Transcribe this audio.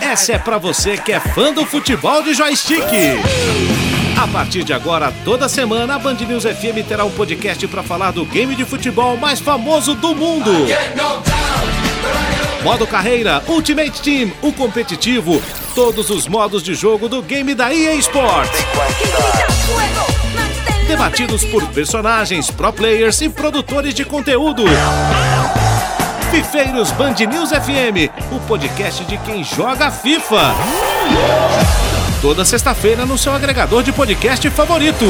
Essa é pra você que é fã do futebol de joystick. A partir de agora, toda semana, a Band News FM terá um podcast para falar do game de futebol mais famoso do mundo. Modo carreira, Ultimate Team, o competitivo, todos os modos de jogo do game da EA Sports. Debatidos por personagens, pro players e produtores de conteúdo. Fifeiros Band News FM, o podcast de quem joga FIFA. Toda sexta-feira no seu agregador de podcast favorito.